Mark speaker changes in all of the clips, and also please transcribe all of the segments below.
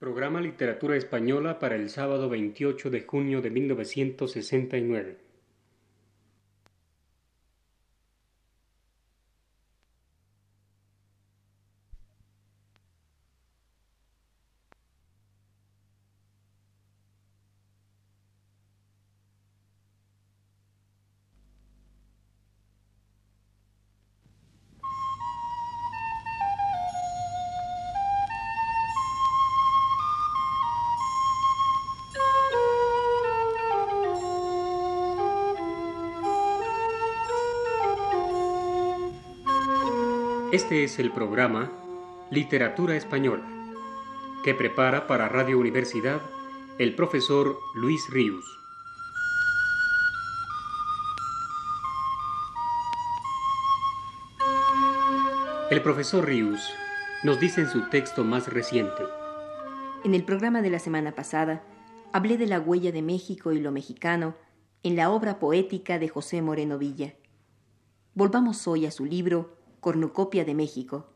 Speaker 1: Programa Literatura Española para el sábado 28 de junio de 1969. Este es el programa Literatura Española, que prepara para Radio Universidad el profesor Luis Ríos. El profesor Ríos nos dice en su texto más reciente.
Speaker 2: En el programa de la semana pasada hablé de la huella de México y lo mexicano en la obra poética de José Moreno Villa. Volvamos hoy a su libro Cornucopia de México,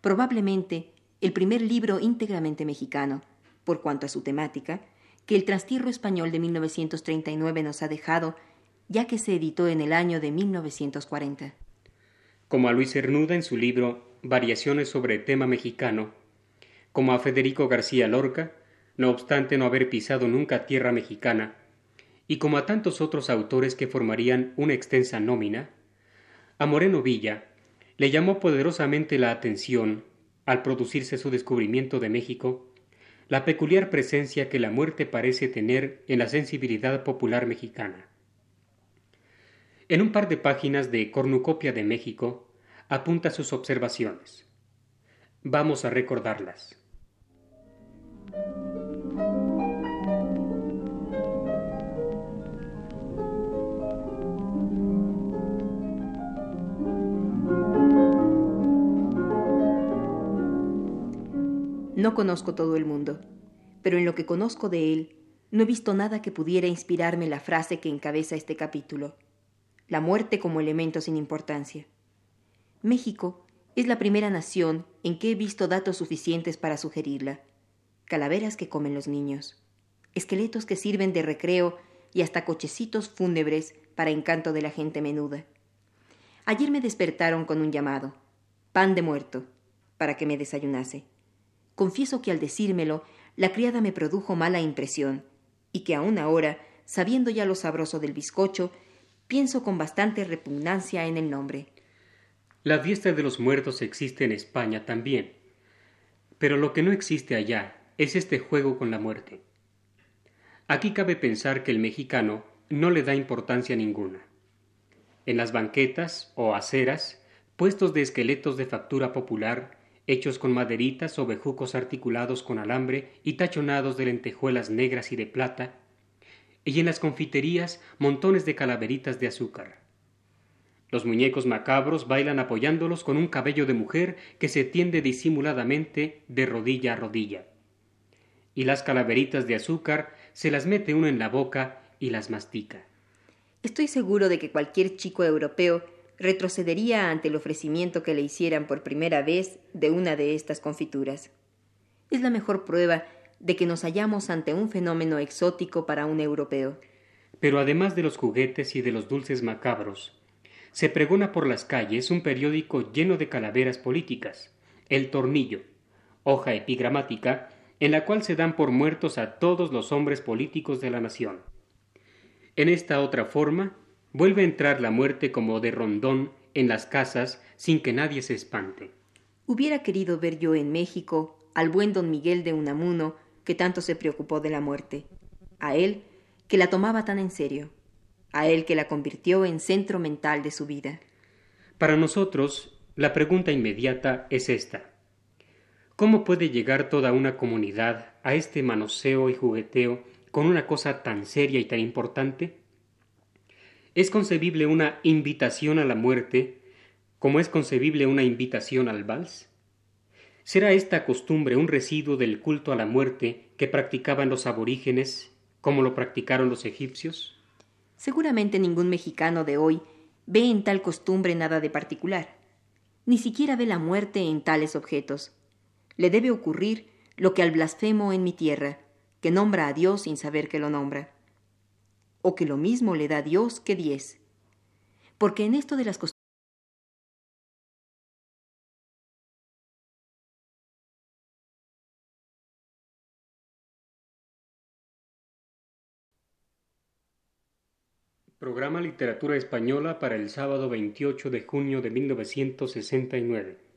Speaker 2: probablemente el primer libro íntegramente mexicano, por cuanto a su temática, que el Trastierro Español de 1939 nos ha dejado, ya que se editó en el año de 1940.
Speaker 1: Como a Luis Cernuda en su libro Variaciones sobre tema mexicano, como a Federico García Lorca, no obstante no haber pisado nunca tierra mexicana, y como a tantos otros autores que formarían una extensa nómina, a Moreno Villa, le llamó poderosamente la atención, al producirse su descubrimiento de México, la peculiar presencia que la muerte parece tener en la sensibilidad popular mexicana. En un par de páginas de Cornucopia de México apunta sus observaciones. Vamos a recordarlas.
Speaker 2: No conozco todo el mundo, pero en lo que conozco de él, no he visto nada que pudiera inspirarme la frase que encabeza este capítulo, la muerte como elemento sin importancia. México es la primera nación en que he visto datos suficientes para sugerirla. Calaveras que comen los niños, esqueletos que sirven de recreo y hasta cochecitos fúnebres para encanto de la gente menuda. Ayer me despertaron con un llamado, pan de muerto, para que me desayunase. Confieso que al decírmelo, la criada me produjo mala impresión, y que aún ahora, sabiendo ya lo sabroso del bizcocho, pienso con bastante repugnancia en el nombre.
Speaker 1: La fiesta de los muertos existe en España también, pero lo que no existe allá es este juego con la muerte. Aquí cabe pensar que el mexicano no le da importancia ninguna. En las banquetas o aceras, puestos de esqueletos de factura popular, hechos con maderitas o bejucos articulados con alambre y tachonados de lentejuelas negras y de plata, y en las confiterías montones de calaveritas de azúcar. Los muñecos macabros bailan apoyándolos con un cabello de mujer que se tiende disimuladamente de rodilla a rodilla. Y las calaveritas de azúcar se las mete uno en la boca y las mastica.
Speaker 2: Estoy seguro de que cualquier chico europeo retrocedería ante el ofrecimiento que le hicieran por primera vez de una de estas confituras. Es la mejor prueba de que nos hallamos ante un fenómeno exótico para un europeo.
Speaker 1: Pero además de los juguetes y de los dulces macabros, se pregona por las calles un periódico lleno de calaveras políticas, El Tornillo, hoja epigramática en la cual se dan por muertos a todos los hombres políticos de la nación. En esta otra forma Vuelve a entrar la muerte como de rondón en las casas sin que nadie se espante.
Speaker 2: Hubiera querido ver yo en México al buen don Miguel de Unamuno que tanto se preocupó de la muerte, a él que la tomaba tan en serio, a él que la convirtió en centro mental de su vida.
Speaker 1: Para nosotros, la pregunta inmediata es esta. ¿Cómo puede llegar toda una comunidad a este manoseo y jugueteo con una cosa tan seria y tan importante? ¿Es concebible una invitación a la muerte como es concebible una invitación al vals? ¿Será esta costumbre un residuo del culto a la muerte que practicaban los aborígenes como lo practicaron los egipcios?
Speaker 2: Seguramente ningún mexicano de hoy ve en tal costumbre nada de particular. Ni siquiera ve la muerte en tales objetos. Le debe ocurrir lo que al blasfemo en mi tierra, que nombra a Dios sin saber que lo nombra, o que lo mismo le da Dios que diez. Porque en esto de las
Speaker 1: Programa Literatura Española para el sábado 28 de junio de 1969.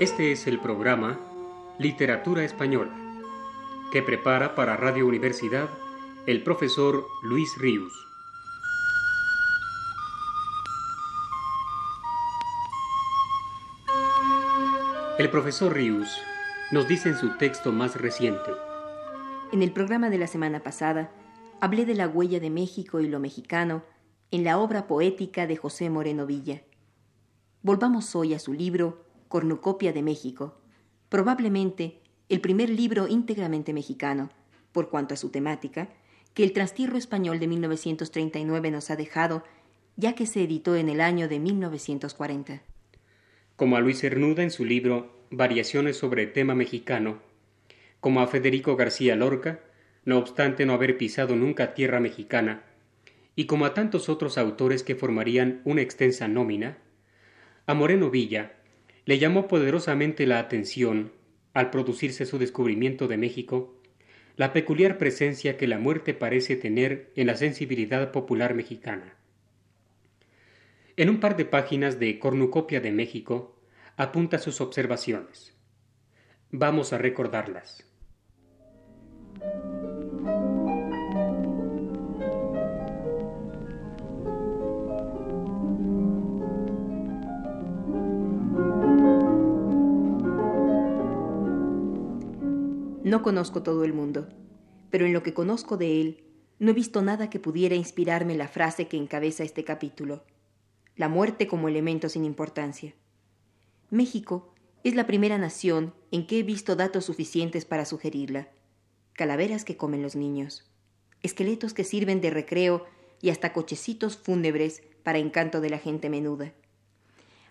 Speaker 1: Este es el programa Literatura Española, que prepara para Radio Universidad el profesor Luis Ríos. El profesor Ríos nos dice en su texto más reciente.
Speaker 2: En el programa de la semana pasada hablé de la huella de México y lo mexicano en la obra poética de José Moreno Villa. Volvamos hoy a su libro Cornucopia de México, probablemente el primer libro íntegramente mexicano, por cuanto a su temática, que el Trastierro Español de 1939 nos ha dejado, ya que se editó en el año de 1940.
Speaker 1: Como a Luis Cernuda en su libro Variaciones sobre tema mexicano, como a Federico García Lorca, no obstante no haber pisado nunca tierra mexicana, y como a tantos otros autores que formarían una extensa nómina, a Moreno Villa, le llamó poderosamente la atención, al producirse su descubrimiento de México, la peculiar presencia que la muerte parece tener en la sensibilidad popular mexicana. En un par de páginas de Cornucopia de México apunta sus observaciones. Vamos a recordarlas.
Speaker 2: No conozco todo el mundo, pero en lo que conozco de él, no he visto nada que pudiera inspirarme la frase que encabeza este capítulo, la muerte como elemento sin importancia. México es la primera nación en que he visto datos suficientes para sugerirla. Calaveras que comen los niños, esqueletos que sirven de recreo y hasta cochecitos fúnebres para encanto de la gente menuda.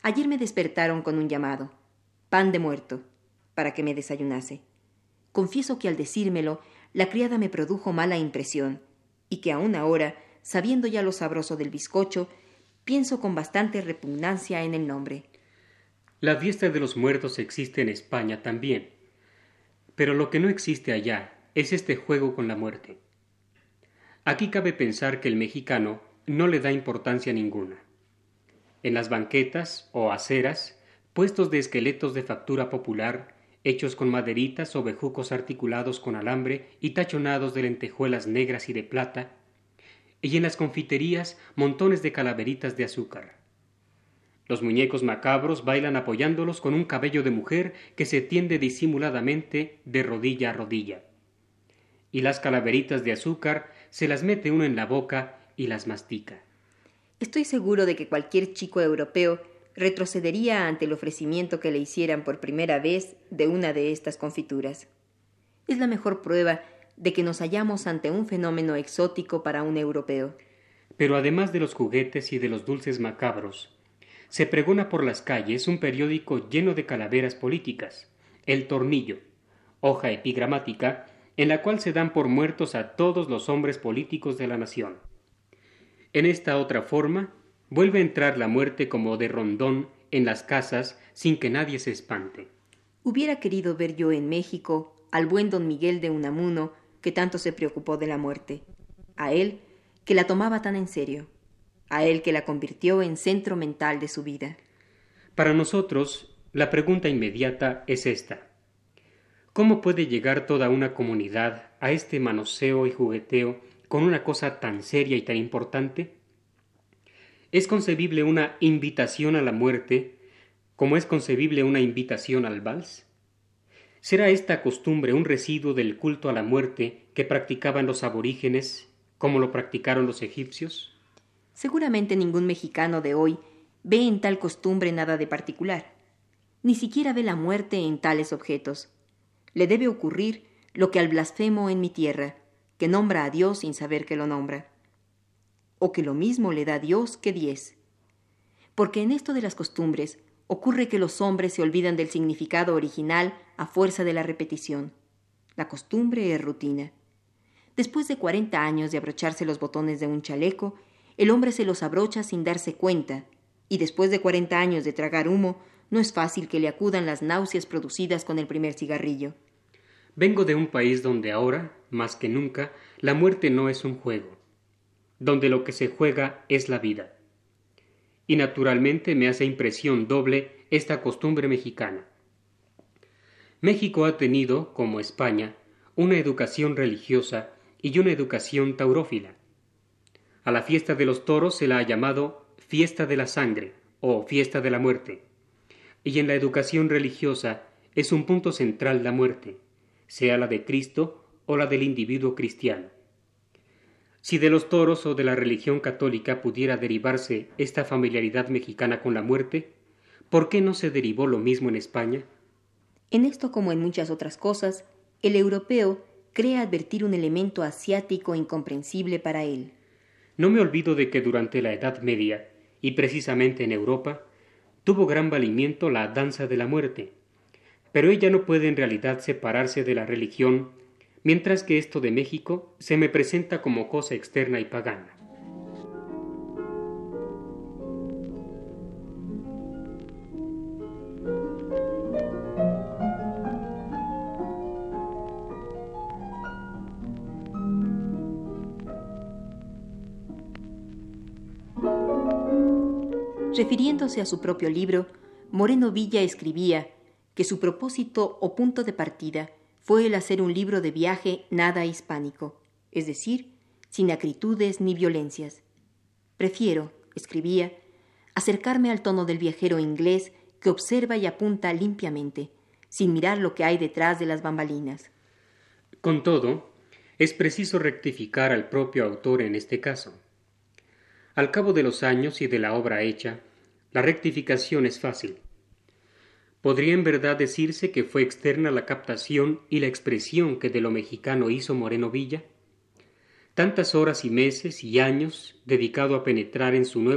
Speaker 2: Ayer me despertaron con un llamado, pan de muerto, para que me desayunase. Confieso que al decírmelo, la criada me produjo mala impresión, y que aún ahora, sabiendo ya lo sabroso del bizcocho, pienso con bastante repugnancia en el nombre.
Speaker 1: La fiesta de los muertos existe en España también, pero lo que no existe allá es este juego con la muerte. Aquí cabe pensar que el mexicano no le da importancia ninguna. En las banquetas o aceras, puestos de esqueletos de factura popular, hechos con maderitas o bejucos articulados con alambre y tachonados de lentejuelas negras y de plata, y en las confiterías montones de calaveritas de azúcar. Los muñecos macabros bailan apoyándolos con un cabello de mujer que se tiende disimuladamente de rodilla a rodilla. Y las calaveritas de azúcar se las mete uno en la boca y las mastica.
Speaker 2: Estoy seguro de que cualquier chico europeo retrocedería ante el ofrecimiento que le hicieran por primera vez de una de estas confituras. Es la mejor prueba de que nos hallamos ante un fenómeno exótico para un europeo.
Speaker 1: Pero además de los juguetes y de los dulces macabros, se pregona por las calles un periódico lleno de calaveras políticas, El Tornillo, hoja epigramática en la cual se dan por muertos a todos los hombres políticos de la nación. En esta otra forma Vuelve a entrar la muerte como de rondón en las casas sin que nadie se espante.
Speaker 2: Hubiera querido ver yo en México al buen don Miguel de Unamuno que tanto se preocupó de la muerte, a él que la tomaba tan en serio, a él que la convirtió en centro mental de su vida.
Speaker 1: Para nosotros, la pregunta inmediata es esta. ¿Cómo puede llegar toda una comunidad a este manoseo y jugueteo con una cosa tan seria y tan importante? Es concebible una invitación a la muerte como es concebible una invitación al vals? ¿Será esta costumbre un residuo del culto a la muerte que practicaban los aborígenes como lo practicaron los egipcios?
Speaker 2: Seguramente ningún mexicano de hoy ve en tal costumbre nada de particular. Ni siquiera ve la muerte en tales objetos. Le debe ocurrir lo que al blasfemo en mi tierra, que nombra a Dios sin saber que lo nombra. O que lo mismo le da Dios que diez. Porque en esto de las costumbres ocurre que los hombres se olvidan del significado original a fuerza de la repetición. La costumbre es rutina. Después de cuarenta años de abrocharse los botones de un chaleco, el hombre se los abrocha sin darse cuenta, y después de cuarenta años de tragar humo, no es fácil que le acudan las náuseas producidas con el primer cigarrillo.
Speaker 1: Vengo de un país donde ahora, más que nunca, la muerte no es un juego, donde lo que se juega es la vida. Y naturalmente me hace impresión doble esta costumbre mexicana. México ha tenido, como España, una educación religiosa y una educación taurófila. A la fiesta de los toros se la ha llamado fiesta de la sangre o fiesta de la muerte. Y en la educación religiosa es un punto central la muerte, sea la de Cristo o la del individuo cristiano. Si de los toros o de la religión católica pudiera derivarse esta familiaridad mexicana con la muerte, ¿por qué no se derivó lo mismo en España?
Speaker 2: En esto como en muchas otras cosas, el europeo cree advertir un elemento asiático incomprensible para él.
Speaker 1: No me olvido de que durante la Edad Media, y precisamente en Europa, tuvo gran valimiento la danza de la muerte, pero ella no puede en realidad separarse de la religión, mientras que esto de México se me presenta como cosa externa y pagana.
Speaker 2: Refiriéndose a su propio libro, Moreno Villa escribía que su propósito o punto de partida fue el hacer un libro de viaje nada hispánico, es decir, sin acritudes ni violencias. Prefiero, escribía, acercarme al tono del viajero inglés que observa y apunta limpiamente, sin mirar lo que hay detrás de las bambalinas.
Speaker 1: Con todo, es preciso rectificar al propio autor en este caso. Al cabo de los años y de la obra hecha, la rectificación es fácil. Podría en verdad decirse que fue externa la captación y la expresión que de lo mexicano hizo Moreno Villa. Tantas horas y meses y años dedicado a penetrar en su